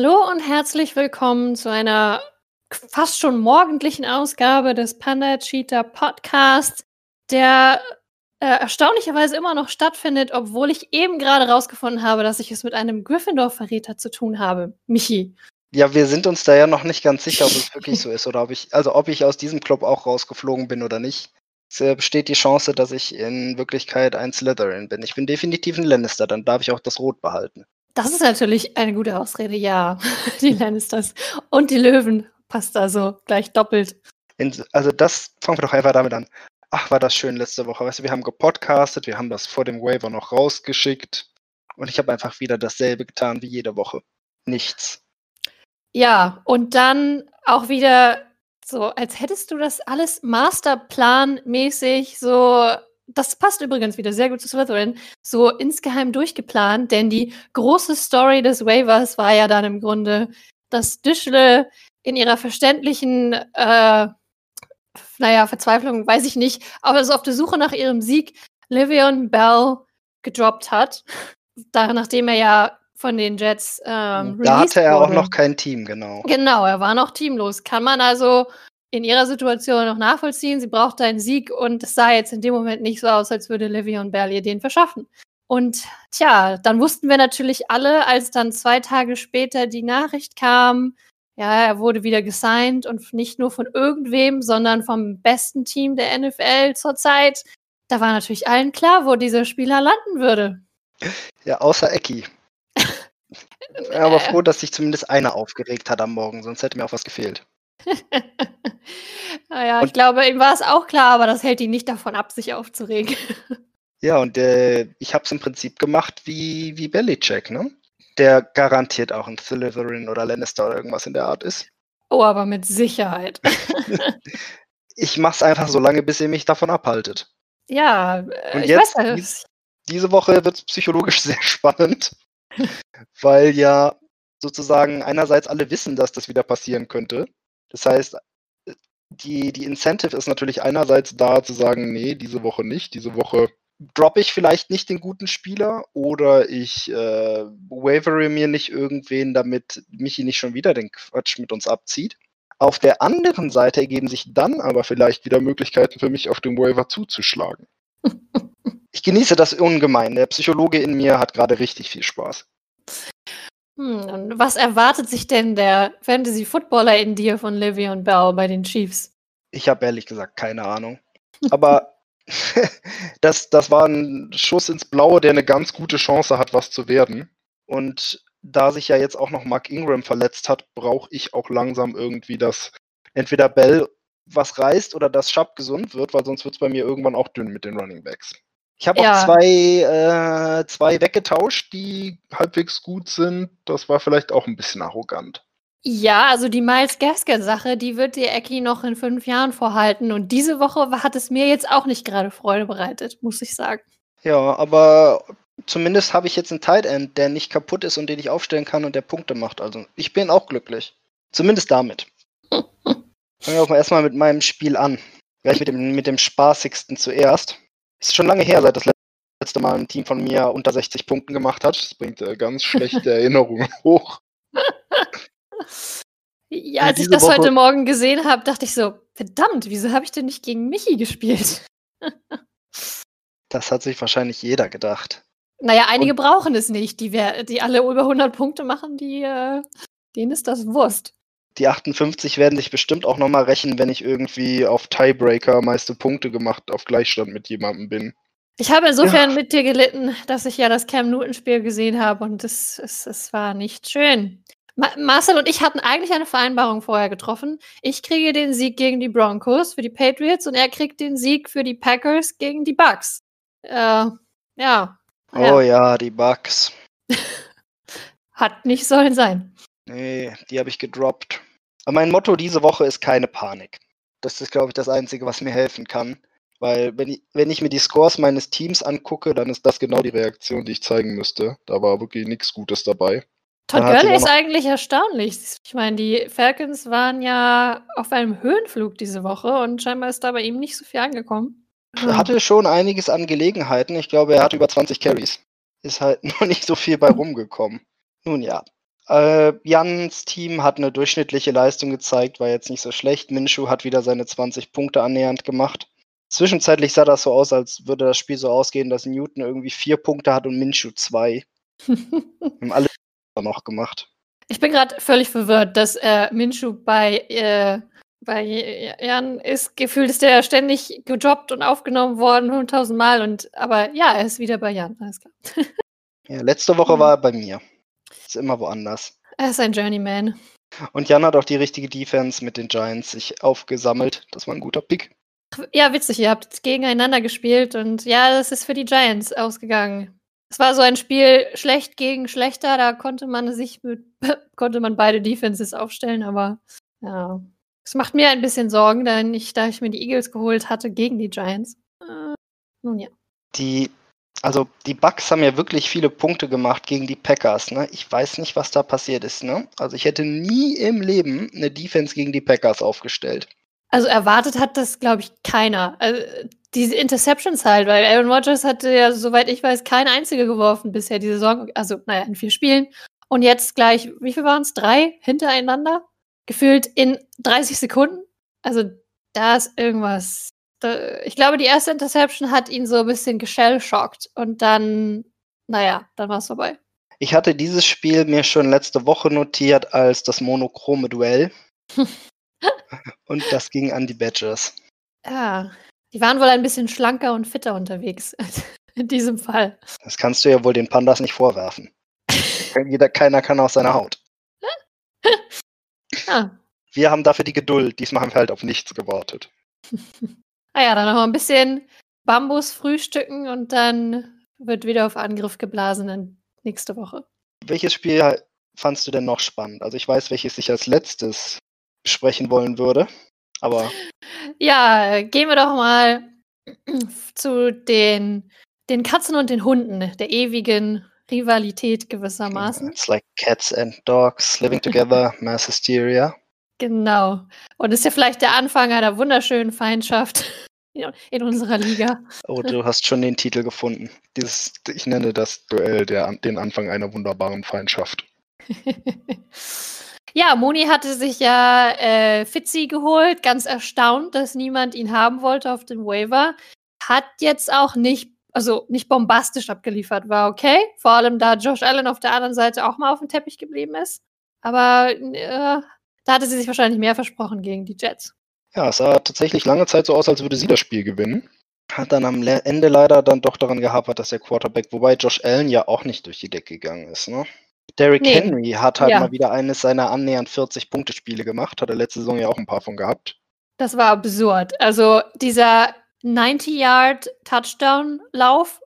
Hallo und herzlich willkommen zu einer fast schon morgendlichen Ausgabe des Panda Cheetah Podcasts, der äh, erstaunlicherweise immer noch stattfindet, obwohl ich eben gerade rausgefunden habe, dass ich es mit einem Gryffindor-Verräter zu tun habe. Michi. Ja, wir sind uns da ja noch nicht ganz sicher, ob es wirklich so ist oder ob ich, also ob ich aus diesem Club auch rausgeflogen bin oder nicht. Es äh, besteht die Chance, dass ich in Wirklichkeit ein Slytherin bin. Ich bin definitiv ein Lannister, dann darf ich auch das Rot behalten. Das ist natürlich eine gute Ausrede, ja. Die Lannisters und die Löwen passt also gleich doppelt. Also das fangen wir doch einfach damit an. Ach, war das schön letzte Woche. Weißt du, wir haben gepodcastet, wir haben das vor dem Waiver noch rausgeschickt und ich habe einfach wieder dasselbe getan wie jede Woche. Nichts. Ja, und dann auch wieder so, als hättest du das alles masterplanmäßig so das passt übrigens wieder sehr gut zu Slytherin, so insgeheim durchgeplant, denn die große Story des Waivers war ja dann im Grunde, dass Dischle in ihrer verständlichen, äh, naja, Verzweiflung, weiß ich nicht, aber so auf der Suche nach ihrem Sieg Livion Bell gedroppt hat, da, nachdem er ja von den Jets ähm, Da hatte er wurde. auch noch kein Team, genau. Genau, er war noch teamlos. Kann man also in ihrer Situation noch nachvollziehen. Sie braucht einen Sieg und es sah jetzt in dem Moment nicht so aus, als würde Livion Bell ihr den verschaffen. Und tja, dann wussten wir natürlich alle, als dann zwei Tage später die Nachricht kam, ja, er wurde wieder gesigned und nicht nur von irgendwem, sondern vom besten Team der NFL zurzeit. Da war natürlich allen klar, wo dieser Spieler landen würde. Ja, außer Ecki. Ich bin aber froh, dass sich zumindest einer aufgeregt hat am Morgen, sonst hätte mir auch was gefehlt. naja, ich Und- glaube, ihm war es auch klar, aber das hält ihn nicht davon ab, sich aufzuregen. Ja, und äh, ich habe es im Prinzip gemacht wie, wie Belichick, ne? Der garantiert auch ein Slytherin oder Lannister oder irgendwas in der Art ist. Oh, aber mit Sicherheit. Ich mach's einfach so lange, bis ihr mich davon abhaltet. Ja, äh, Und ich jetzt weiß ja. dies- Diese Woche wird es psychologisch sehr spannend, weil ja sozusagen einerseits alle wissen, dass das wieder passieren könnte. Das heißt, die, die Incentive ist natürlich einerseits da zu sagen, nee, diese Woche nicht, diese Woche droppe ich vielleicht nicht den guten Spieler oder ich äh, wavere mir nicht irgendwen, damit Michi nicht schon wieder den Quatsch mit uns abzieht. Auf der anderen Seite ergeben sich dann aber vielleicht wieder Möglichkeiten für mich, auf dem Waiver zuzuschlagen. Ich genieße das ungemein. Der Psychologe in mir hat gerade richtig viel Spaß. Hm, und was erwartet sich denn der Fantasy-Footballer in dir von Livion Bell bei den Chiefs? Ich habe ehrlich gesagt keine Ahnung. Aber das, das war ein Schuss ins Blaue, der eine ganz gute Chance hat, was zu werden. Und da sich ja jetzt auch noch Mark Ingram verletzt hat, brauche ich auch langsam irgendwie, dass entweder Bell was reißt oder dass Schapp gesund wird, weil sonst wird es bei mir irgendwann auch dünn mit den Running Backs. Ich habe Ja. auch zwei, äh, zwei weggetauscht, die halbwegs gut sind. Das war vielleicht auch ein bisschen arrogant. Ja, also die Miles Gaskin-Sache, die wird dir Ecki noch in fünf Jahren vorhalten. Und diese Woche hat es mir jetzt auch nicht gerade Freude bereitet, muss ich sagen. Ja, aber zumindest habe ich jetzt einen Tight End, der nicht kaputt ist und den ich aufstellen kann und der Punkte macht. Also ich bin auch glücklich. Zumindest damit. Fangen wir auch mal erstmal mit meinem Spiel an. Gleich mit dem, mit dem spaßigsten zuerst. Ist schon lange her, seit das letzte Mal ein Team von mir unter 60 Punkten gemacht hat. Das bringt äh, ganz schlechte Erinnerungen hoch. Ja, Und als ich das Woche- heute Morgen gesehen habe, dachte ich so, verdammt, wieso habe ich denn nicht gegen Michi gespielt? Das hat sich wahrscheinlich jeder gedacht. Naja, einige brauchen es nicht, die, die alle über 100 Punkte machen, die, äh, denen ist das Wurst. Die 58 werden sich bestimmt auch nochmal rächen, wenn ich irgendwie auf Tiebreaker meiste Punkte gemacht auf Gleichstand mit jemandem bin. Ich habe insofern mit dir gelitten, dass ich ja das Cam Newton-Spiel gesehen habe und es, es, es war nicht schön. Ma Marcel und ich hatten eigentlich eine Vereinbarung vorher getroffen. Ich kriege den Sieg gegen die Broncos für die Patriots und er kriegt den Sieg für die Packers gegen die Bucks. Äh, ja. Oh ja, die Bugs. Hat nicht sollen sein. Nee, die habe ich gedroppt. Aber mein Motto diese Woche ist keine Panik. Das ist, glaube ich, das Einzige, was mir helfen kann. Weil, wenn ich, wenn ich mir die Scores meines Teams angucke, dann ist das genau die Reaktion, die ich zeigen müsste. Da war wirklich nichts Gutes dabei. Todd Gurley ist eigentlich erstaunlich. Ich meine, die Falcons waren ja auf einem Höhenflug diese Woche und scheinbar ist da bei ihm nicht so viel angekommen. Er hatte schon einiges an Gelegenheiten. Ich glaube, er hat über 20 Carries. Ist halt noch nicht so viel bei rumgekommen. Nun ja. Äh, Jans Team hat eine durchschnittliche Leistung gezeigt, war jetzt nicht so schlecht. Minshu hat wieder seine 20 Punkte annähernd gemacht. Zwischenzeitlich sah das so aus, als würde das Spiel so ausgehen, dass Newton irgendwie vier Punkte hat und Minshu zwei. haben alle noch gemacht. Ich bin gerade völlig verwirrt, dass äh, Minshu bei, äh, bei Jan ist. Gefühlt ist der ständig gejobbt und aufgenommen worden, hunderttausend Und, aber ja, er ist wieder bei Jan, alles klar. ja, letzte Woche war er bei mir. Ist immer woanders. Er ist ein Journeyman. Und Jan hat auch die richtige Defense mit den Giants sich aufgesammelt. Das war ein guter Pick. Ja, witzig, ihr habt gegeneinander gespielt und ja, das ist für die Giants ausgegangen. Es war so ein Spiel schlecht gegen schlechter, da konnte man sich mit, konnte man beide Defenses aufstellen, aber ja. Es macht mir ein bisschen Sorgen, denn ich, da ich mir die Eagles geholt hatte gegen die Giants. Äh, nun ja. Die also die Bucks haben ja wirklich viele Punkte gemacht gegen die Packers. Ne? Ich weiß nicht, was da passiert ist. Ne? Also ich hätte nie im Leben eine Defense gegen die Packers aufgestellt. Also erwartet hat das, glaube ich, keiner. Also, diese Interceptions halt, weil Aaron Rodgers hatte ja, soweit ich weiß, keine einzige geworfen bisher die Saison. Also, naja, in vier Spielen. Und jetzt gleich, wie viel waren es? Drei hintereinander? Gefühlt in 30 Sekunden. Also, da ist irgendwas ich glaube, die erste Interception hat ihn so ein bisschen geschellschockt und dann, naja, dann war es vorbei. Ich hatte dieses Spiel mir schon letzte Woche notiert als das monochrome Duell. und das ging an die Badgers. Ja, die waren wohl ein bisschen schlanker und fitter unterwegs in diesem Fall. Das kannst du ja wohl den Pandas nicht vorwerfen. Jeder, keiner kann aus seiner Haut. ah. Wir haben dafür die Geduld. Diesmal haben wir halt auf nichts gewartet. Ah ja, dann noch mal ein bisschen Bambus frühstücken und dann wird wieder auf Angriff geblasen dann nächste Woche. Welches Spiel fandst du denn noch spannend? Also ich weiß, welches ich als letztes besprechen wollen würde, aber. Ja, gehen wir doch mal zu den, den Katzen und den Hunden, der ewigen Rivalität gewissermaßen. It's like cats and dogs living together, mass hysteria. Genau. Und ist ja vielleicht der Anfang einer wunderschönen Feindschaft in unserer Liga. Oh, du hast schon den Titel gefunden. Dieses, ich nenne das Duell der, den Anfang einer wunderbaren Feindschaft. ja, Moni hatte sich ja äh, Fitzi geholt, ganz erstaunt, dass niemand ihn haben wollte auf dem Waiver. Hat jetzt auch nicht, also nicht bombastisch abgeliefert, war okay. Vor allem da Josh Allen auf der anderen Seite auch mal auf dem Teppich geblieben ist. Aber äh, da hatte sie sich wahrscheinlich mehr versprochen gegen die Jets. Ja, es sah tatsächlich lange Zeit so aus, als würde sie das Spiel gewinnen. Hat dann am Ende leider dann doch daran gehapert, dass der Quarterback, wobei Josh Allen ja auch nicht durch die Decke gegangen ist. Ne? Derrick nee. Henry hat halt ja. mal wieder eines seiner annähernd 40-Punkte-Spiele gemacht. Hat er letzte Saison ja auch ein paar von gehabt. Das war absurd. Also dieser 90-Yard-Touchdown-Lauf.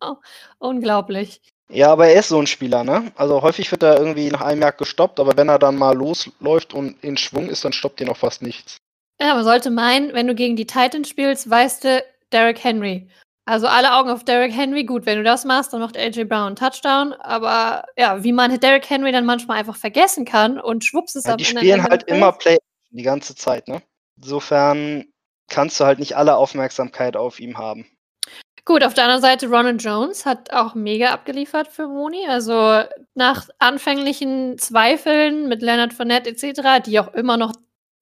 Unglaublich. Ja, aber er ist so ein Spieler, ne? Also häufig wird er irgendwie nach einem Jahr gestoppt, aber wenn er dann mal losläuft und in Schwung ist, dann stoppt ihn auch fast nichts. Ja, man sollte meinen, wenn du gegen die Titans spielst, weißt du Derrick Henry. Also alle Augen auf Derrick Henry. Gut, wenn du das machst, dann macht AJ Brown einen Touchdown. Aber ja, wie man Derrick Henry dann manchmal einfach vergessen kann und schwupps ist ja, Die spielen halt immer Play die ganze Zeit, ne? Insofern kannst du halt nicht alle Aufmerksamkeit auf ihm haben. Gut, auf der anderen Seite, Ronald Jones hat auch mega abgeliefert für Moni. Also nach anfänglichen Zweifeln mit Leonard Fournette etc., die auch immer noch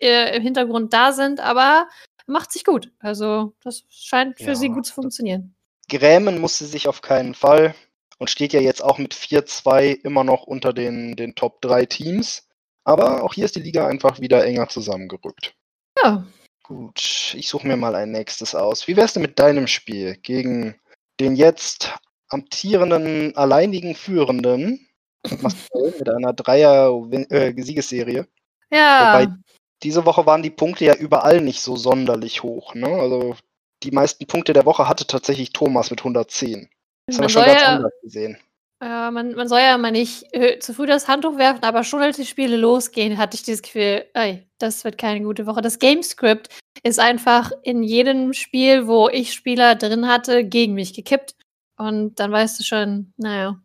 äh, im Hintergrund da sind, aber macht sich gut. Also das scheint für ja, sie gut zu funktionieren. Grämen musste sich auf keinen Fall und steht ja jetzt auch mit 4-2 immer noch unter den, den Top 3 Teams. Aber auch hier ist die Liga einfach wieder enger zusammengerückt. Ja, Gut, ich suche mir mal ein nächstes aus. Wie wär's denn mit deinem Spiel gegen den jetzt amtierenden, alleinigen Führenden mit einer Dreier-Siegesserie? Äh, ja. Wobei diese Woche waren die Punkte ja überall nicht so sonderlich hoch. Ne? Also die meisten Punkte der Woche hatte tatsächlich Thomas mit 110. Das haben wir schon ganz ja, anders gesehen. Ja, man, man soll ja mal nicht äh, zu früh das Handtuch werfen, aber schon als die Spiele losgehen, hatte ich dieses Gefühl, ey, das wird keine gute Woche. Das Gamescript ist einfach in jedem Spiel, wo ich Spieler drin hatte, gegen mich gekippt. Und dann weißt du schon, naja.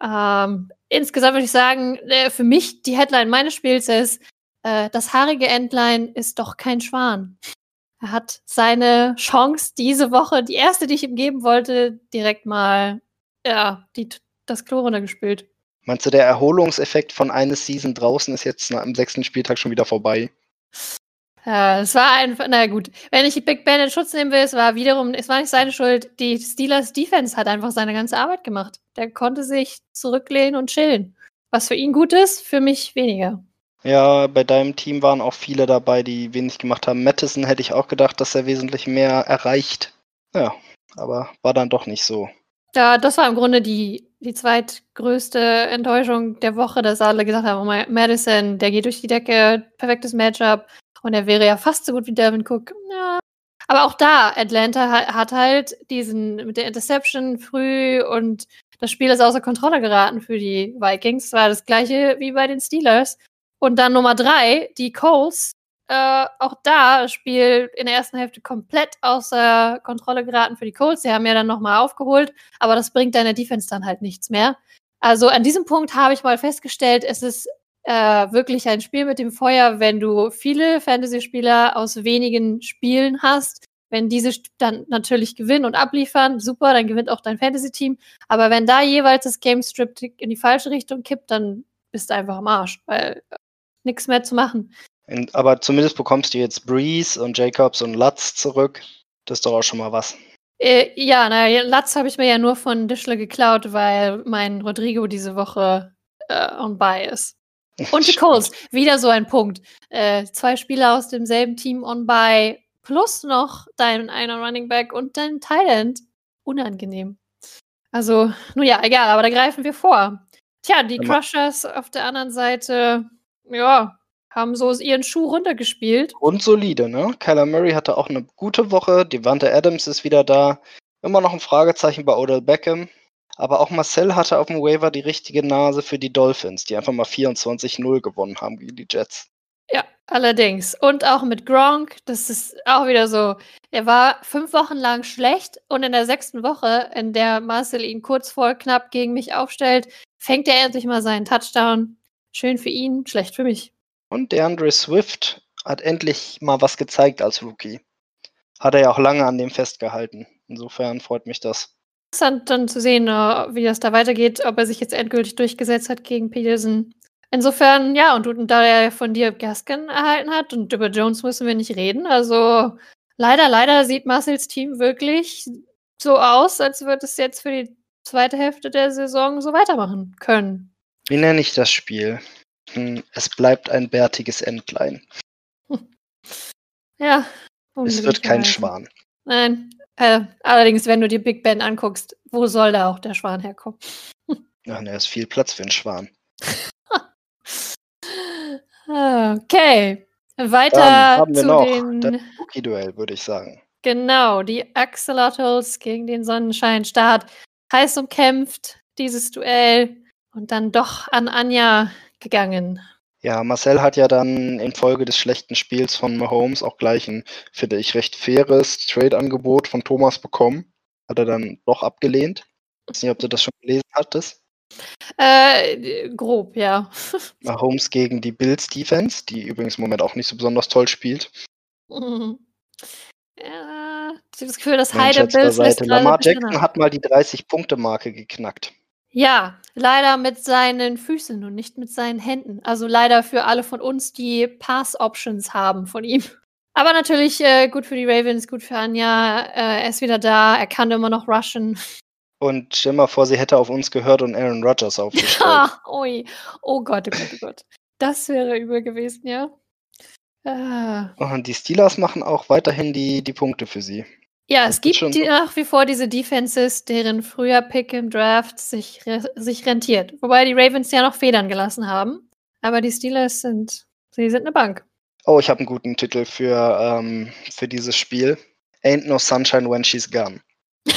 Ähm, insgesamt würde ich sagen, äh, für mich die Headline meines Spiels ist, äh, das haarige Entlein ist doch kein Schwan. Er hat seine Chance diese Woche, die erste, die ich ihm geben wollte, direkt mal, ja, die das Klo runtergespült. Meinst du, der Erholungseffekt von einer Season draußen ist jetzt am sechsten Spieltag schon wieder vorbei? Ja, es war einfach, na gut, wenn ich Big Ben in Schutz nehmen will, es war wiederum, es war nicht seine Schuld. Die Steelers Defense hat einfach seine ganze Arbeit gemacht. Der konnte sich zurücklehnen und chillen. Was für ihn gut ist, für mich weniger. Ja, bei deinem Team waren auch viele dabei, die wenig gemacht haben. Madison hätte ich auch gedacht, dass er wesentlich mehr erreicht. Ja, aber war dann doch nicht so. Ja, das war im Grunde die, die zweitgrößte Enttäuschung der Woche, dass alle gesagt haben, oh, Madison, der geht durch die Decke, perfektes Matchup. Und er wäre ja fast so gut wie Devin Cook. Ja. Aber auch da, Atlanta hat, hat halt diesen mit der Interception früh und das Spiel ist außer Kontrolle geraten für die Vikings. War das gleiche wie bei den Steelers. Und dann Nummer drei, die Colts. Äh, auch da Spiel in der ersten Hälfte komplett außer Kontrolle geraten für die Colts. Die haben ja dann nochmal aufgeholt, aber das bringt deiner Defense dann halt nichts mehr. Also an diesem Punkt habe ich mal festgestellt, es ist äh, wirklich ein Spiel mit dem Feuer, wenn du viele Fantasy-Spieler aus wenigen Spielen hast. Wenn diese dann natürlich gewinnen und abliefern, super, dann gewinnt auch dein Fantasy-Team. Aber wenn da jeweils das Game Strip in die falsche Richtung kippt, dann bist du einfach am Arsch, weil äh, nichts mehr zu machen. Aber zumindest bekommst du jetzt Breeze und Jacobs und Lutz zurück. Das ist doch auch schon mal was. Äh, ja, naja, Lutz habe ich mir ja nur von Dischle geklaut, weil mein Rodrigo diese Woche äh, on buy ist. Und die Colts, wieder so ein Punkt. Äh, zwei Spieler aus demselben Team on by plus noch dein einer Running Back und dein Thailand. Unangenehm. Also, nun ja, egal, aber da greifen wir vor. Tja, die Crushers auf der anderen Seite, ja, haben so ihren Schuh runtergespielt. Und solide, ne? Kyler Murray hatte auch eine gute Woche. Devante Adams ist wieder da. Immer noch ein Fragezeichen bei Odell Beckham. Aber auch Marcel hatte auf dem Waiver die richtige Nase für die Dolphins, die einfach mal 24-0 gewonnen haben gegen die Jets. Ja, allerdings. Und auch mit Gronk, das ist auch wieder so. Er war fünf Wochen lang schlecht und in der sechsten Woche, in der Marcel ihn kurz vor knapp gegen mich aufstellt, fängt er endlich mal seinen Touchdown. Schön für ihn, schlecht für mich. Und der Andre Swift hat endlich mal was gezeigt als Rookie. Hat er ja auch lange an dem festgehalten. Insofern freut mich das interessant dann zu sehen, äh, wie das da weitergeht, ob er sich jetzt endgültig durchgesetzt hat gegen Peterson. Insofern, ja, und, und da er von dir Gaskin erhalten hat und über Jones müssen wir nicht reden. Also leider, leider sieht Marcels Team wirklich so aus, als würde es jetzt für die zweite Hälfte der Saison so weitermachen können. Wie nenne ich das Spiel? Es bleibt ein bärtiges Entlein. ja. Es wird kein Schwan. Nein, äh, allerdings, wenn du dir Big Ben anguckst, wo soll da auch der Schwan herkommen? Ja, da ist viel Platz für einen Schwan. okay. Weiter Dann haben wir zu noch den das Rookie-Duell, würde ich sagen. Genau, die Axolotls gegen den Sonnenscheinstaat. Heiß umkämpft, dieses Duell. Und dann doch an Anja gegangen. Ja, Marcel hat ja dann infolge des schlechten Spiels von Mahomes auch gleich ein, finde ich, recht faires Trade-Angebot von Thomas bekommen. Hat er dann doch abgelehnt. Ich weiß nicht, ob du das schon gelesen hattest. Äh, grob, ja. Mahomes gegen die Bills Defense, die übrigens im Moment auch nicht so besonders toll spielt. Mhm. Ja, ich habe das Gefühl, dass Heide Bills Lamar Jackson hat mal die 30-Punkte-Marke geknackt. Ja, leider mit seinen Füßen und nicht mit seinen Händen. Also leider für alle von uns, die Pass-Options haben von ihm. Aber natürlich äh, gut für die Ravens, gut für Anja. Äh, er ist wieder da, er kann immer noch rushen. Und stell mal vor, sie hätte auf uns gehört und Aaron Rodgers aufgestellt. Ja, ui. Oh Gott, oh Gott, oh Gott. Das wäre übel gewesen, ja. Ah. Und die Steelers machen auch weiterhin die, die Punkte für sie. Ja, es gibt die, nach wie vor diese Defenses, deren früher Pick im Draft sich, sich rentiert. Wobei die Ravens ja noch Federn gelassen haben. Aber die Steelers sind, sie sind eine Bank. Oh, ich habe einen guten Titel für, ähm, für dieses Spiel. Ain't no sunshine when she's gone.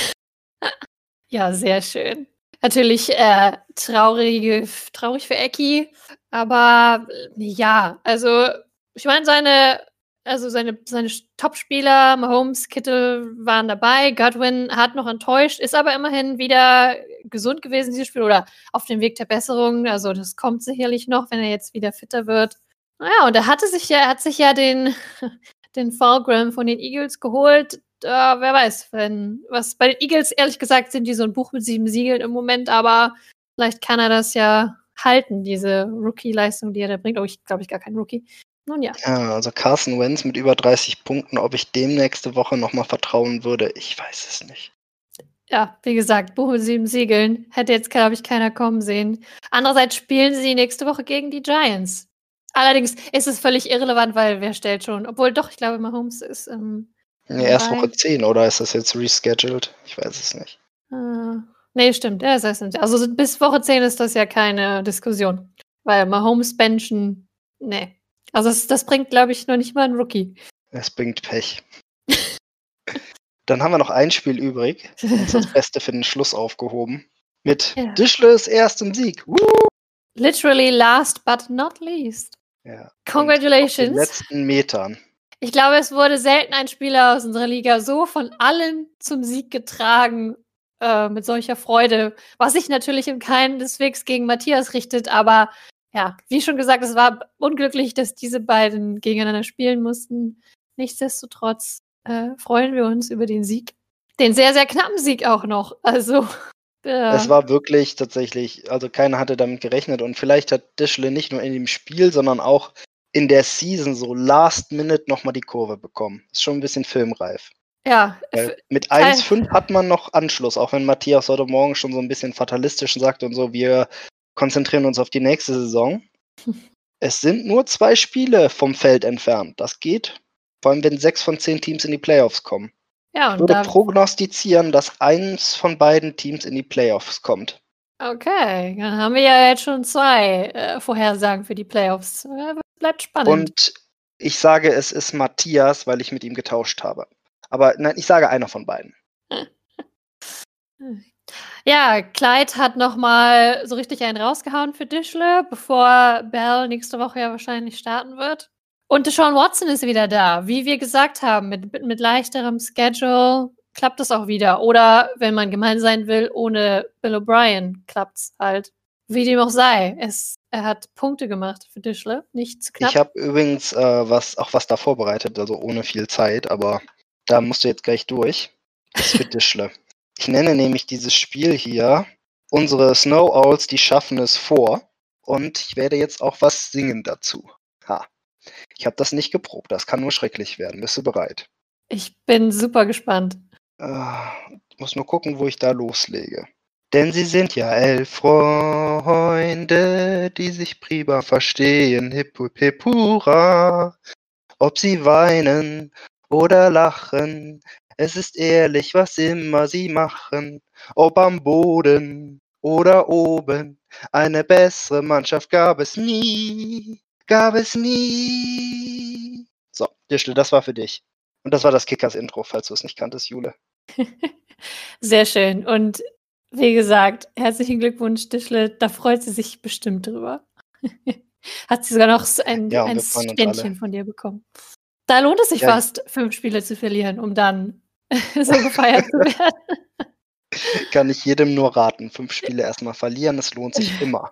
ja, sehr schön. Natürlich äh, traurige, traurig für Eki, aber ja, also ich meine, seine also seine, seine Top-Spieler, Mahomes, Kittel waren dabei. Godwin hat noch enttäuscht, ist aber immerhin wieder gesund gewesen, dieses Spiel, oder auf dem Weg der Besserung. Also das kommt sicherlich noch, wenn er jetzt wieder fitter wird. Naja, und er hatte sich ja, er hat sich ja den, den Fallgram von den Eagles geholt. Äh, wer weiß, wenn was bei den Eagles, ehrlich gesagt, sind die so ein Buch mit sieben Siegeln im Moment, aber Vielleicht kann er das ja halten, diese Rookie-Leistung, die er da bringt. Oh, ich glaube, ich gar kein Rookie. Nun ja. Ja, also Carson Wentz mit über 30 Punkten, ob ich dem nächste Woche nochmal vertrauen würde, ich weiß es nicht. Ja, wie gesagt, Buche sieben Siegeln. Hätte jetzt, glaube ich, keiner kommen sehen. Andererseits spielen sie nächste Woche gegen die Giants. Allerdings ist es völlig irrelevant, weil wer stellt schon? Obwohl doch, ich glaube, Mahomes ist. Ähm, nee, erst Woche 10, oder ist das jetzt rescheduled? Ich weiß es nicht. Äh, nee, stimmt. Ja, das heißt, also bis Woche 10 ist das ja keine Diskussion. Weil Mahomes benchen, nee. Also das, das bringt, glaube ich, noch nicht mal einen Rookie. Es bringt Pech. Dann haben wir noch ein Spiel übrig. Und das Beste für den Schluss aufgehoben. Mit ja. Dischles erstem Sieg. Woo! Literally last but not least. Ja. Congratulations. den letzten Metern. Ich glaube, es wurde selten ein Spieler aus unserer Liga so von allen zum Sieg getragen, äh, mit solcher Freude, was sich natürlich im Keinen des Wegs gegen Matthias richtet, aber ja, wie schon gesagt, es war unglücklich, dass diese beiden gegeneinander spielen mussten. Nichtsdestotrotz äh, freuen wir uns über den Sieg. Den sehr, sehr knappen Sieg auch noch. Also. Äh, es war wirklich tatsächlich, also keiner hatte damit gerechnet und vielleicht hat Dischle nicht nur in dem Spiel, sondern auch in der Season so last minute nochmal die Kurve bekommen. Ist schon ein bisschen filmreif. Ja. Weil mit 1,5 hat man noch Anschluss, auch wenn Matthias heute Morgen schon so ein bisschen fatalistisch sagt und so, wir konzentrieren uns auf die nächste Saison. es sind nur zwei Spiele vom Feld entfernt. Das geht. Vor allem, wenn sechs von zehn Teams in die Playoffs kommen. Ja, ich würde prognostizieren, dass eins von beiden Teams in die Playoffs kommt. Okay, dann haben wir ja jetzt schon zwei äh, Vorhersagen für die Playoffs. Äh, bleibt spannend. Und ich sage, es ist Matthias, weil ich mit ihm getauscht habe. Aber nein, ich sage einer von beiden. Ja, Clyde hat nochmal so richtig einen rausgehauen für Dischle, bevor Bell nächste Woche ja wahrscheinlich starten wird. Und Deshaun Watson ist wieder da. Wie wir gesagt haben, mit, mit leichterem Schedule klappt es auch wieder. Oder wenn man gemein sein will, ohne Bill O'Brien klappt es halt. Wie dem auch sei. Es, er hat Punkte gemacht für Dischle, nicht zu knapp. Ich habe übrigens äh, was, auch was da vorbereitet, also ohne viel Zeit, aber da musst du jetzt gleich durch. Das ist für Dischle. Ich nenne nämlich dieses Spiel hier unsere Snow Owls, die schaffen es vor. Und ich werde jetzt auch was singen dazu. Ha. Ich habe das nicht geprobt. Das kann nur schrecklich werden. Bist du bereit? Ich bin super gespannt. Äh, muss nur gucken, wo ich da loslege. Denn sie sind ja elf Freunde, die sich prima verstehen. Hip, hip, hip, hurra. Ob sie weinen oder lachen, es ist ehrlich, was immer sie machen, ob am Boden oder oben. Eine bessere Mannschaft gab es nie, gab es nie. So, Dischle, das war für dich. Und das war das Kickers-Intro, falls du es nicht kanntest, Jule. Sehr schön. Und wie gesagt, herzlichen Glückwunsch, Dischle. Da freut sie sich bestimmt drüber. Hat sie sogar noch ein, ja, ein Ständchen von dir bekommen. Da lohnt es sich ja. fast, fünf Spiele zu verlieren, um dann so gefeiert zu werden. Kann ich jedem nur raten. Fünf Spiele erstmal verlieren, es lohnt sich immer.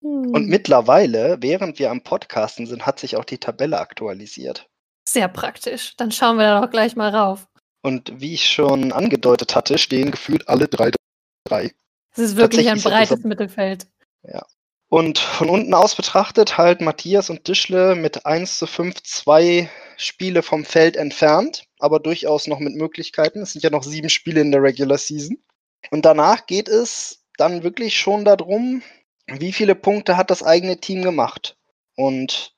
Und hm. mittlerweile, während wir am Podcasten sind, hat sich auch die Tabelle aktualisiert. Sehr praktisch. Dann schauen wir da doch gleich mal rauf. Und wie ich schon angedeutet hatte, stehen gefühlt alle drei drei. Es ist wirklich ein breites Mittelfeld. Ja. Und von unten aus betrachtet halt Matthias und Dischle mit 1 zu 5 zwei Spiele vom Feld entfernt aber durchaus noch mit Möglichkeiten. Es sind ja noch sieben Spiele in der Regular Season. Und danach geht es dann wirklich schon darum, wie viele Punkte hat das eigene Team gemacht. Und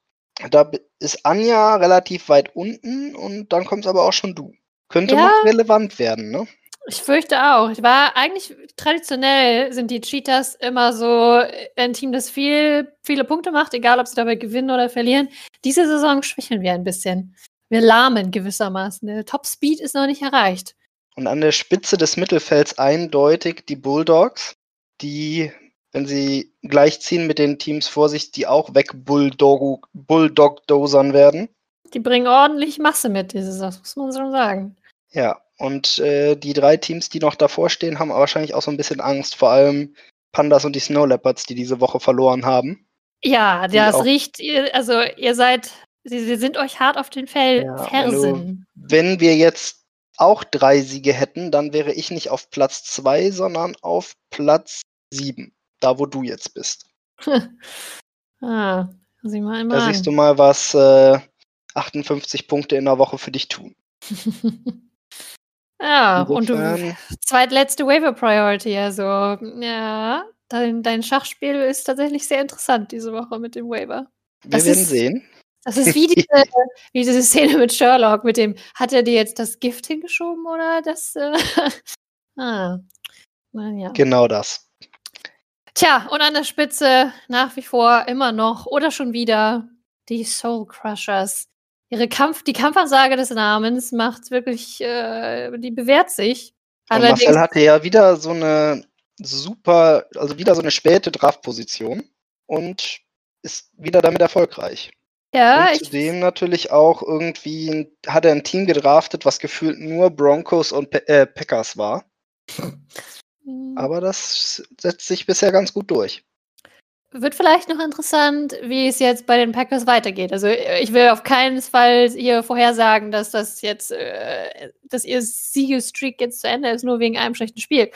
da ist Anja relativ weit unten und dann kommt es aber auch schon du. Könnte ja, noch relevant werden, ne? Ich fürchte auch. Ich war eigentlich traditionell sind die Cheetahs immer so ein Team, das viel, viele Punkte macht, egal ob sie dabei gewinnen oder verlieren. Diese Saison schwächeln wir ein bisschen wir lahmen gewissermaßen. Der Top Speed ist noch nicht erreicht. Und an der Spitze des Mittelfelds eindeutig die Bulldogs, die, wenn sie gleichziehen mit den Teams vor sich, die auch weg Bulldog-Dosern werden. Die bringen ordentlich Masse mit, dieses, das muss man schon sagen. Ja, und äh, die drei Teams, die noch davor stehen, haben wahrscheinlich auch so ein bisschen Angst, vor allem Pandas und die Snow Leopards, die diese Woche verloren haben. Ja, das riecht, also ihr seid Sie, sie sind euch hart auf den Fel ja, Fersen. Wenn, wenn wir jetzt auch drei Siege hätten, dann wäre ich nicht auf Platz zwei, sondern auf Platz sieben. Da, wo du jetzt bist. ah, sieh mal Da siehst du mal, was äh, 58 Punkte in der Woche für dich tun. ja, und du zweitletzte Waiver Priority, also ja, dein, dein Schachspiel ist tatsächlich sehr interessant diese Woche mit dem Waiver. Wir das werden ist, sehen. Das ist wie diese, wie diese Szene mit Sherlock, mit dem, hat er dir jetzt das Gift hingeschoben oder das? Äh, ah, ja. Genau das. Tja, und an der Spitze nach wie vor immer noch oder schon wieder die Soul Crushers. Ihre Kampf, die Kampfansage des Namens macht wirklich, äh, die bewährt sich. Und Marcel hatte ja wieder so eine super, also wieder so eine späte Draftposition und ist wieder damit erfolgreich. Ja, und zudem natürlich auch irgendwie hat er ein Team gedraftet, was gefühlt nur Broncos und Pe äh, Packers war. Mhm. Aber das setzt sich bisher ganz gut durch. Wird vielleicht noch interessant, wie es jetzt bei den Packers weitergeht. Also ich will auf keinen Fall hier vorhersagen, dass das jetzt, äh, dass ihr Siegestreak jetzt zu Ende ist, nur wegen einem schlechten Spiel.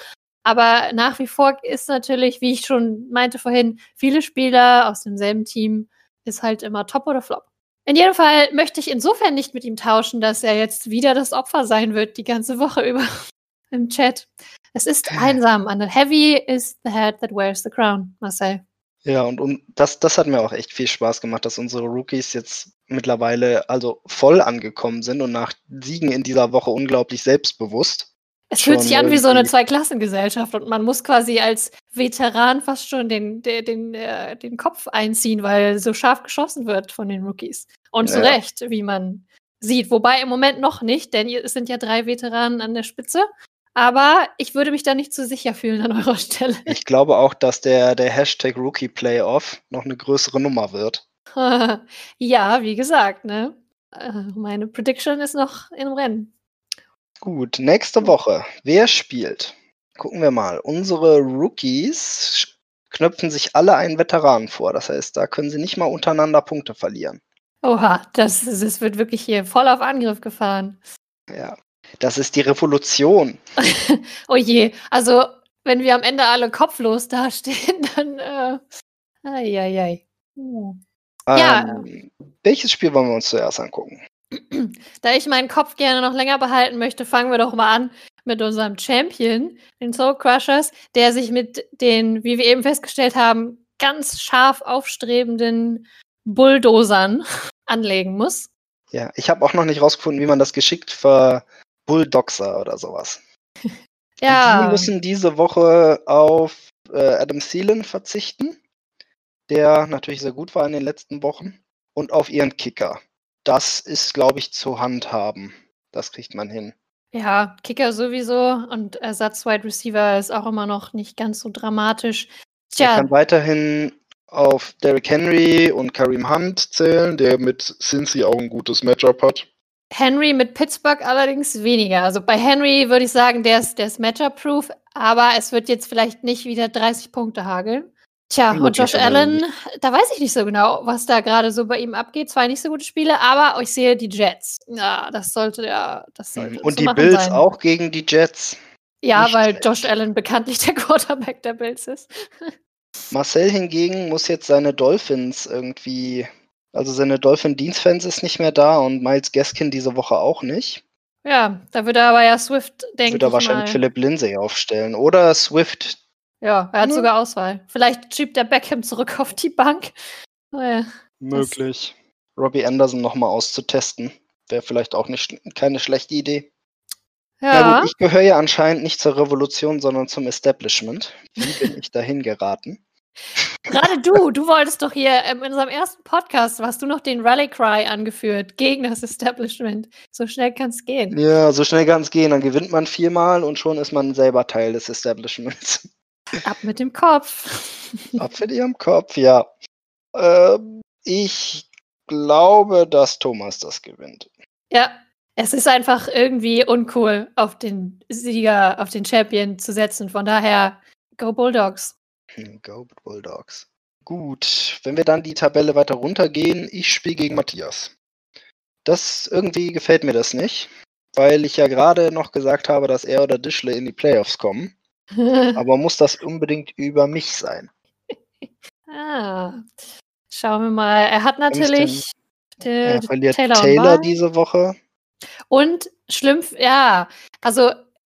Aber nach wie vor ist natürlich, wie ich schon meinte vorhin, viele Spieler aus demselben Team ist halt immer Top oder Flop. In jedem Fall möchte ich insofern nicht mit ihm tauschen, dass er jetzt wieder das Opfer sein wird, die ganze Woche über im Chat. Es ist einsam. And heavy is the head that wears the crown, Marcel. Ja, und, und das, das hat mir auch echt viel Spaß gemacht, dass unsere Rookies jetzt mittlerweile also voll angekommen sind und nach Siegen in dieser Woche unglaublich selbstbewusst. Es fühlt sich an wie so eine Zweiklassengesellschaft und man muss quasi als Veteran fast schon den, den, den, äh, den Kopf einziehen, weil so scharf geschossen wird von den Rookies. Und ja. zu Recht, wie man sieht. Wobei im Moment noch nicht, denn es sind ja drei Veteranen an der Spitze. Aber ich würde mich da nicht so sicher fühlen an eurer Stelle. Ich glaube auch, dass der, der Hashtag Rookie Playoff noch eine größere Nummer wird. ja, wie gesagt, ne? Äh, meine Prediction ist noch im Rennen. Gut, nächste Woche. Wer spielt? Gucken wir mal. Unsere Rookies knöpfen sich alle einen Veteranen vor. Das heißt, da können sie nicht mal untereinander Punkte verlieren. Oha, das, das wird wirklich hier voll auf Angriff gefahren. Ja, das ist die Revolution. oh je, also wenn wir am Ende alle kopflos dastehen, dann äh, ai, ai, ai. Uh. Ähm, ja. Welches Spiel wollen wir uns zuerst angucken? Da ich meinen Kopf gerne noch länger behalten möchte, fangen wir doch mal an mit unserem Champion, den Soul Crushers, der sich mit den, wie wir eben festgestellt haben, ganz scharf aufstrebenden Bulldozern anlegen muss. Ja, ich habe auch noch nicht rausgefunden, wie man das geschickt ver Bulldoxer oder sowas. ja. Und die müssen diese Woche auf äh, Adam Thielen verzichten, der natürlich sehr gut war in den letzten Wochen, und auf ihren Kicker. Das ist, glaube ich, zu handhaben. Das kriegt man hin. Ja, Kicker sowieso und Ersatz Wide Receiver ist auch immer noch nicht ganz so dramatisch. Tja. Er kann weiterhin auf Derrick Henry und Kareem Hunt zählen, der mit Cincy auch ein gutes Matchup hat. Henry mit Pittsburgh allerdings weniger. Also bei Henry würde ich sagen, der ist, der ist Matchup-proof, aber es wird jetzt vielleicht nicht wieder 30 Punkte hageln. Tja, und Josh Allen, da weiß ich nicht so genau, was da gerade so bei ihm abgeht. Zwei nicht so gute Spiele, aber ich sehe die Jets. Ja, das sollte ja. Das sollte und die Bills sein. auch gegen die Jets. Ja, nicht weil schlecht. Josh Allen bekanntlich der Quarterback der Bills ist. Marcel hingegen muss jetzt seine Dolphins irgendwie also seine Dolphin-Dienstfans ist nicht mehr da und Miles Gaskin diese Woche auch nicht. Ja, da würde aber ja Swift, denke ich. Würde er wahrscheinlich mal. Philipp Lindsay aufstellen. Oder Swift. Ja, er hat hm. sogar Auswahl. Vielleicht schiebt der Beckham zurück auf die Bank. Naja, Möglich. Robbie Anderson nochmal auszutesten. Wäre vielleicht auch nicht, keine schlechte Idee. Ja. Gut, ich gehöre ja anscheinend nicht zur Revolution, sondern zum Establishment. Wie bin ich dahin geraten? Gerade du, du wolltest doch hier ähm, in unserem ersten Podcast, hast du noch den Rally Cry angeführt gegen das Establishment. So schnell kann es gehen. Ja, so schnell kann es gehen. Dann gewinnt man viermal und schon ist man selber Teil des Establishments. Ab mit dem Kopf. Ab mit ihrem Kopf, ja. Ähm, ich glaube, dass Thomas das gewinnt. Ja, es ist einfach irgendwie uncool, auf den Sieger, auf den Champion zu setzen. Von daher, go Bulldogs. Go Bulldogs. Gut, wenn wir dann die Tabelle weiter runtergehen, ich spiele gegen Matthias. Das irgendwie gefällt mir das nicht, weil ich ja gerade noch gesagt habe, dass er oder Dischle in die Playoffs kommen. Aber muss das unbedingt über mich sein? ah. Schauen wir mal. Er hat natürlich er verliert Taylor, Taylor diese Woche. Und schlimm, ja, also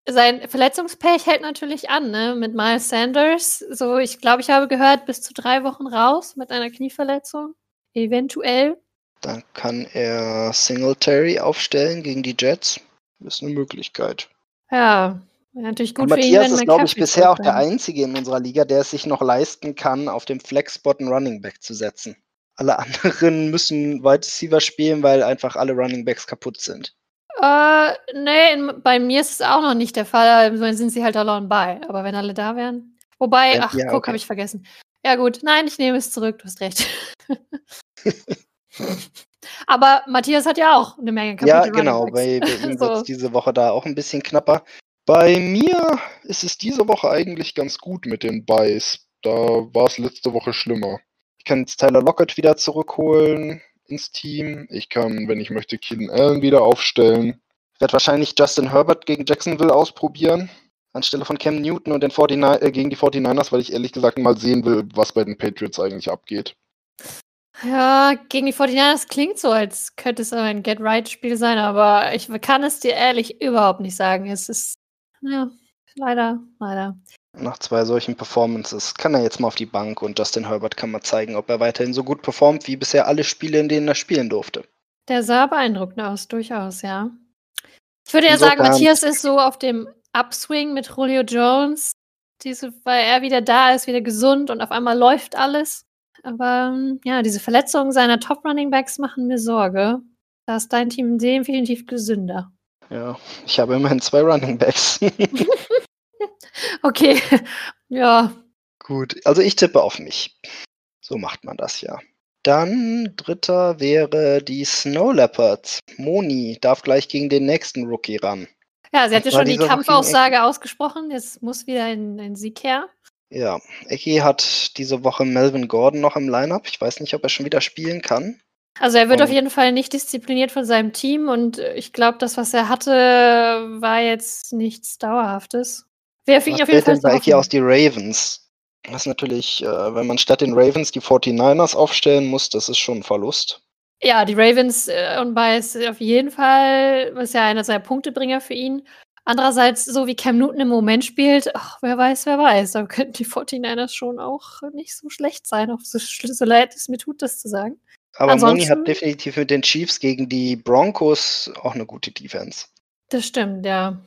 sein Verletzungspech hält natürlich an, ne? Mit Miles Sanders. So, ich glaube, ich habe gehört, bis zu drei Wochen raus mit einer Knieverletzung. Eventuell. Dann kann er Singletary aufstellen gegen die Jets. Das ist eine Möglichkeit. Ja, natürlich gut Und für Matthias ihn, ist, glaube ich, bisher auch der Einzige in unserer Liga, der es sich noch leisten kann, auf dem Flexspot einen Running Back zu setzen. Alle anderen müssen Wide Receiver spielen, weil einfach alle Running Backs kaputt sind. Äh, nee, in, bei mir ist es auch noch nicht der Fall. Dann sind sie halt alone bei. Aber wenn alle da wären. Wobei, ach, ja, guck, okay. habe ich vergessen. Ja, gut. Nein, ich nehme es zurück. Du hast recht. Aber Matthias hat ja auch eine Menge kaputte Ja, genau. Bei, bei ihm so. wird es diese Woche da auch ein bisschen knapper. Bei mir ist es diese Woche eigentlich ganz gut mit den Buys. Da war es letzte Woche schlimmer. Ich kann jetzt Tyler Lockett wieder zurückholen ins Team. Ich kann, wenn ich möchte, Keenan Allen wieder aufstellen. Ich werde wahrscheinlich Justin Herbert gegen Jacksonville ausprobieren, anstelle von Cam Newton und den 49, äh, gegen die 49ers, weil ich ehrlich gesagt mal sehen will, was bei den Patriots eigentlich abgeht. Ja, gegen die 49ers klingt so, als könnte es ein Get-Right-Spiel sein, aber ich kann es dir ehrlich überhaupt nicht sagen. Es ist, ja, leider, leider. Nach zwei solchen Performances kann er jetzt mal auf die Bank und Justin Herbert kann mal zeigen, ob er weiterhin so gut performt wie bisher alle Spiele, in denen er spielen durfte. Der sah beeindruckend aus, durchaus, ja. Ich würde ja Insofern, sagen, Matthias ist so auf dem Upswing mit Julio Jones, diese, weil er wieder da ist, wieder gesund und auf einmal läuft alles. Aber ja, diese Verletzungen seiner Top-Running-Backs machen mir Sorge. Da ist dein Team definitiv gesünder. Ja, ich habe immerhin zwei Running-Backs. Okay, ja. Gut, also ich tippe auf mich. So macht man das ja. Dann dritter wäre die Snow Leopards. Moni darf gleich gegen den nächsten Rookie ran. Ja, sie hat ja schon die Kampfaussage ausgesprochen. Jetzt muss wieder ein, ein Sieg her. Ja, Eki hat diese Woche Melvin Gordon noch im Lineup. Ich weiß nicht, ob er schon wieder spielen kann. Also er wird und auf jeden Fall nicht diszipliniert von seinem Team und ich glaube, das, was er hatte, war jetzt nichts Dauerhaftes. Wer für ihn auf jeden Fall bei Eki aus die Ravens. Das ist natürlich, äh, wenn man statt den Ravens die 49ers aufstellen muss, das ist schon ein Verlust. Ja, die Ravens äh, und Bias auf jeden Fall, ist ja einer seiner Punktebringer für ihn. Andererseits, so wie Cam Newton im Moment spielt, ach, wer weiß, wer weiß, da könnten die 49ers schon auch nicht so schlecht sein, auch so, so leid es mir tut, das zu sagen. Aber Ansonsten, Moni hat definitiv mit den Chiefs gegen die Broncos auch eine gute Defense. Das stimmt, ja.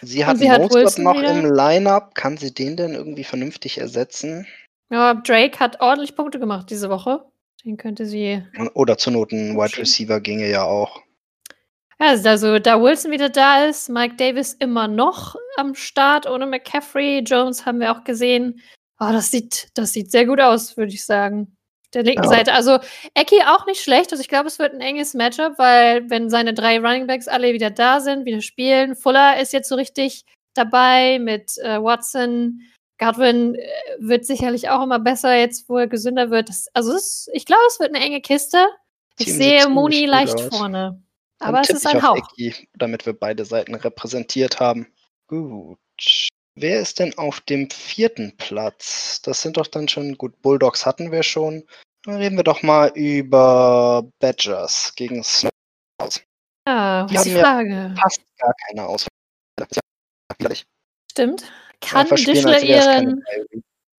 Sie hat sie Mostert noch wieder. im Line-Up. Kann sie den denn irgendwie vernünftig ersetzen? Ja, Drake hat ordentlich Punkte gemacht diese Woche. Den könnte sie. Oder zur Not ein Wide Receiver ginge ja auch. Ja, also da Wilson wieder da ist, Mike Davis immer noch am Start ohne McCaffrey. Jones haben wir auch gesehen. Oh, das sieht, das sieht sehr gut aus, würde ich sagen der linken ja. Seite. Also Eki auch nicht schlecht. Also ich glaube, es wird ein enges Matchup, weil wenn seine drei Runningbacks alle wieder da sind, wieder spielen, Fuller ist jetzt so richtig dabei mit äh, Watson. Godwin äh, wird sicherlich auch immer besser, jetzt wo er gesünder wird. Das, also ist, ich glaube, es wird eine enge Kiste. Ich Team sehe Moni leicht aus. vorne. Aber es ist ein Hauch. Eki, damit wir beide Seiten repräsentiert haben. Gut. Wer ist denn auf dem vierten Platz? Das sind doch dann schon, gut, Bulldogs hatten wir schon. Dann reden wir doch mal über Badgers gegen Snow. Ja, was ist die Frage? Fast gar keine Auswahl. Stimmt. Kann Dischler ihren.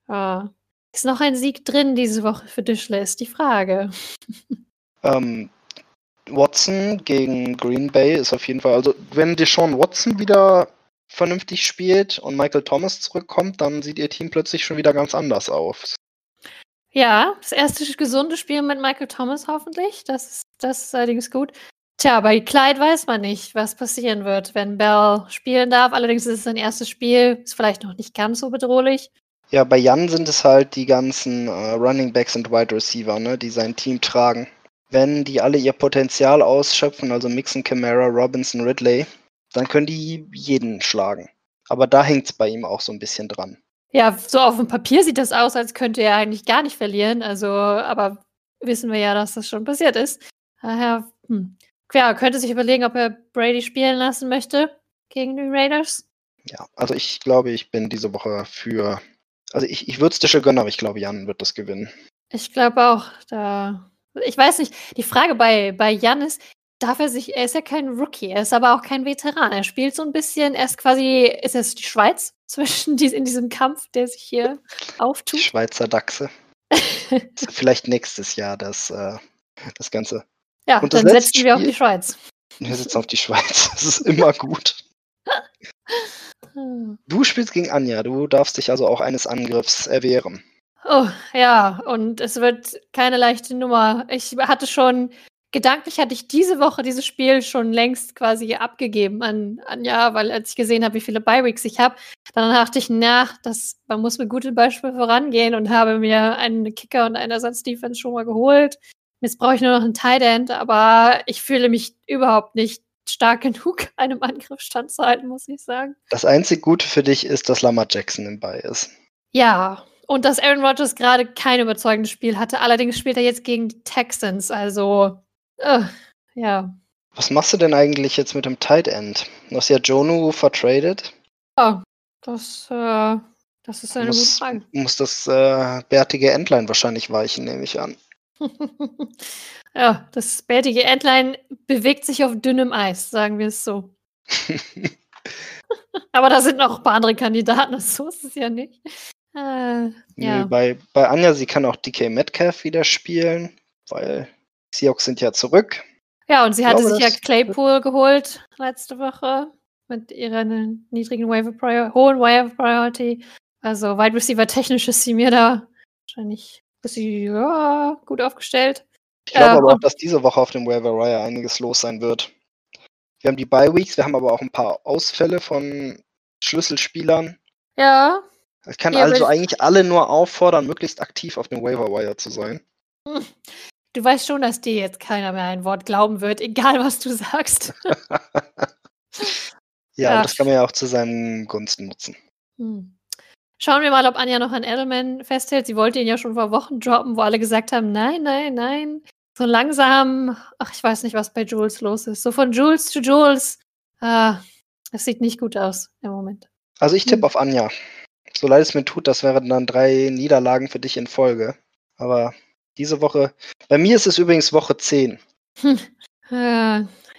Oh. Ist noch ein Sieg drin diese Woche für Dischler, ist die Frage. Ähm, Watson gegen Green Bay ist auf jeden Fall, also wenn Deshaun Watson wieder vernünftig spielt und Michael Thomas zurückkommt, dann sieht ihr Team plötzlich schon wieder ganz anders aus. Ja, das erste gesunde Spiel mit Michael Thomas hoffentlich. Das ist, das ist allerdings gut. Tja, bei Clyde weiß man nicht, was passieren wird, wenn Bell spielen darf. Allerdings ist es sein erstes Spiel, ist vielleicht noch nicht ganz so bedrohlich. Ja, bei Jan sind es halt die ganzen äh, Running Backs und Wide Receiver, ne, die sein Team tragen. Wenn die alle ihr Potenzial ausschöpfen, also Mixon, Camara, Robinson, Ridley, dann können die jeden schlagen. Aber da hängt es bei ihm auch so ein bisschen dran. Ja, so auf dem Papier sieht das aus, als könnte er eigentlich gar nicht verlieren. Also, aber wissen wir ja, dass das schon passiert ist. Daher, hm. Ja, könnte sich überlegen, ob er Brady spielen lassen möchte gegen die Raiders. Ja, also ich glaube, ich bin diese Woche für. Also ich, ich würde es Dische gönnen, aber ich glaube, Jan wird das gewinnen. Ich glaube auch, da. Ich weiß nicht, die Frage bei, bei Jan ist, darf er sich, er ist ja kein Rookie, er ist aber auch kein Veteran. Er spielt so ein bisschen, er ist quasi, ist es die Schweiz zwischen dies, in diesem Kampf, der sich hier auftut? Schweizer Dachse. Vielleicht nächstes Jahr das, äh, das Ganze. Ja, Und dann setzen wir auf Spiel- die Schweiz. Wir sitzen auf die Schweiz. Das ist immer gut. Du spielst gegen Anja. Du darfst dich also auch eines Angriffs erwehren. Oh, ja, und es wird keine leichte Nummer. Ich hatte schon, gedanklich hatte ich diese Woche dieses Spiel schon längst quasi abgegeben an Anja, weil als ich gesehen habe, wie viele Bi-Weeks ich habe, dann dachte ich, na, das, man muss mit gutem Beispiel vorangehen und habe mir einen Kicker und einen Ersatz-Defense schon mal geholt. Jetzt brauche ich nur noch einen Tight End, aber ich fühle mich überhaupt nicht stark genug, einem Angriff standzuhalten, muss ich sagen. Das einzig Gute für dich ist, dass Lamar Jackson im Ball ist. Ja, und dass Aaron Rodgers gerade kein überzeugendes Spiel hatte. Allerdings spielt er jetzt gegen die Texans, also äh, ja. Was machst du denn eigentlich jetzt mit dem Tight End? Du hast ja Jonu vertradet. Oh, das, äh, das ist eine Muss- gute Frage. Muss das äh, bärtige Endline wahrscheinlich weichen, nehme ich an. ja, das bärtige Endline bewegt sich auf dünnem Eis, sagen wir es so. Aber da sind noch ein paar andere Kandidaten, so ist es ja nicht. Äh, Nö, ja. bei, bei Anja, sie kann auch DK Metcalf wieder spielen, weil Seahawks sind ja zurück. ja, und sie hatte glaube, sich ja Claypool geholt letzte Woche mit ihrer niedrigen Waiver Prior hohen Waiver Priority. Also Wide Receiver technisch ist sie mir da wahrscheinlich ist sie ja, gut aufgestellt. Ich glaube Ja, aber auch, dass diese Woche auf dem Waiver Wire einiges los sein wird. Wir haben die Bye Weeks, wir haben aber auch ein paar Ausfälle von Schlüsselspielern. Ja, Ich kann Ja, also ich- eigentlich alle nur auffordern, möglichst aktiv auf dem Waiver Wire zu sein. du weißt schon, dass dir jetzt keiner mehr ein Wort glauben wird, egal was du sagst. Ja, Ja. das kann man ja auch zu seinen Gunsten nutzen. Hm. Schauen wir mal, ob Anja noch an Edelman festhält. Sie wollte ihn ja schon vor Wochen droppen, wo alle gesagt haben, nein, nein, nein. So langsam, ach, ich weiß nicht, was bei Jules los ist. So von Jules zu Jules. Ah, es sieht nicht gut aus im Moment. Also ich tippe Hm. auf Anja. So leid es mir tut, das wären dann drei Niederlagen für dich in Folge. Aber diese Woche, bei mir ist es übrigens Woche 10.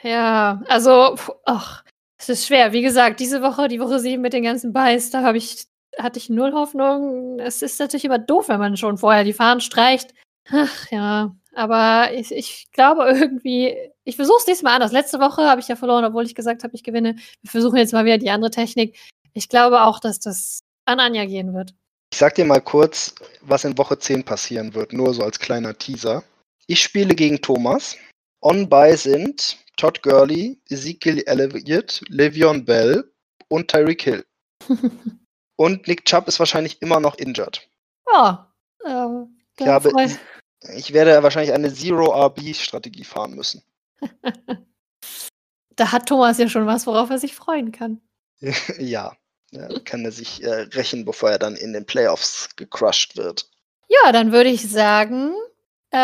Ja, also, ach, es ist schwer. Wie gesagt, diese Woche, die Woche 7 mit den ganzen Buys, da ich, hatte ich null Hoffnung. Es ist natürlich immer doof, wenn man schon vorher die Fahnen streicht. Ach ja, aber ich, ich glaube irgendwie, ich versuche es diesmal anders. Letzte Woche habe ich ja verloren, obwohl ich gesagt habe, ich gewinne. Wir versuchen jetzt mal wieder die andere Technik. Ich glaube auch, dass das an Anja gehen wird. Ich sag dir mal kurz, was in Woche 10 passieren wird, nur so als kleiner Teaser. Ich spiele gegen Thomas. On-by sind Todd Gurley, Ezekiel Elliott, Le'Veon Bell und Tyreek Hill. Und Nick Chubb ist wahrscheinlich immer noch injured. Ja, äh, Ich habe- Ich werde wahrscheinlich eine Zero-RB-Strategie fahren müssen. da hat Thomas ja schon was, worauf er sich freuen kann. ja, ja, kann er sich äh, rächen, bevor er dann in den Playoffs gecrushed wird. Ja, dann würde ich sagen.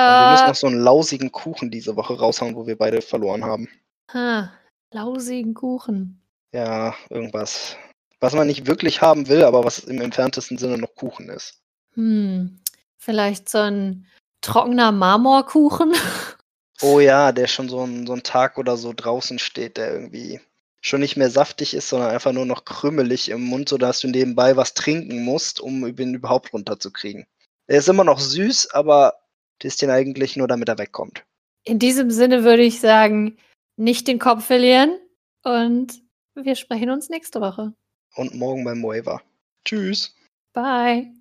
Und wir müssen Äh, noch so einen lausigen Kuchen diese Woche raushauen, wo wir beide verloren haben. ha, lausigen Kuchen. Ja, irgendwas. Was man nicht wirklich haben will, aber was im entferntesten Sinne noch Kuchen ist. Hm, vielleicht so ein trockener Marmorkuchen. Oh ja, der schon so einen so einen Tag oder so draußen steht, der irgendwie schon nicht mehr saftig ist, sondern einfach nur noch krümelig im Mund, sodass du nebenbei was trinken musst, um ihn überhaupt runterzukriegen. Er ist immer noch süß, aber du isst ihn eigentlich nur, damit er wegkommt. In diesem Sinne würde ich sagen, nicht den Kopf verlieren und wir sprechen uns nächste Woche. Und morgen beim Waiver. Tschüss. Bye.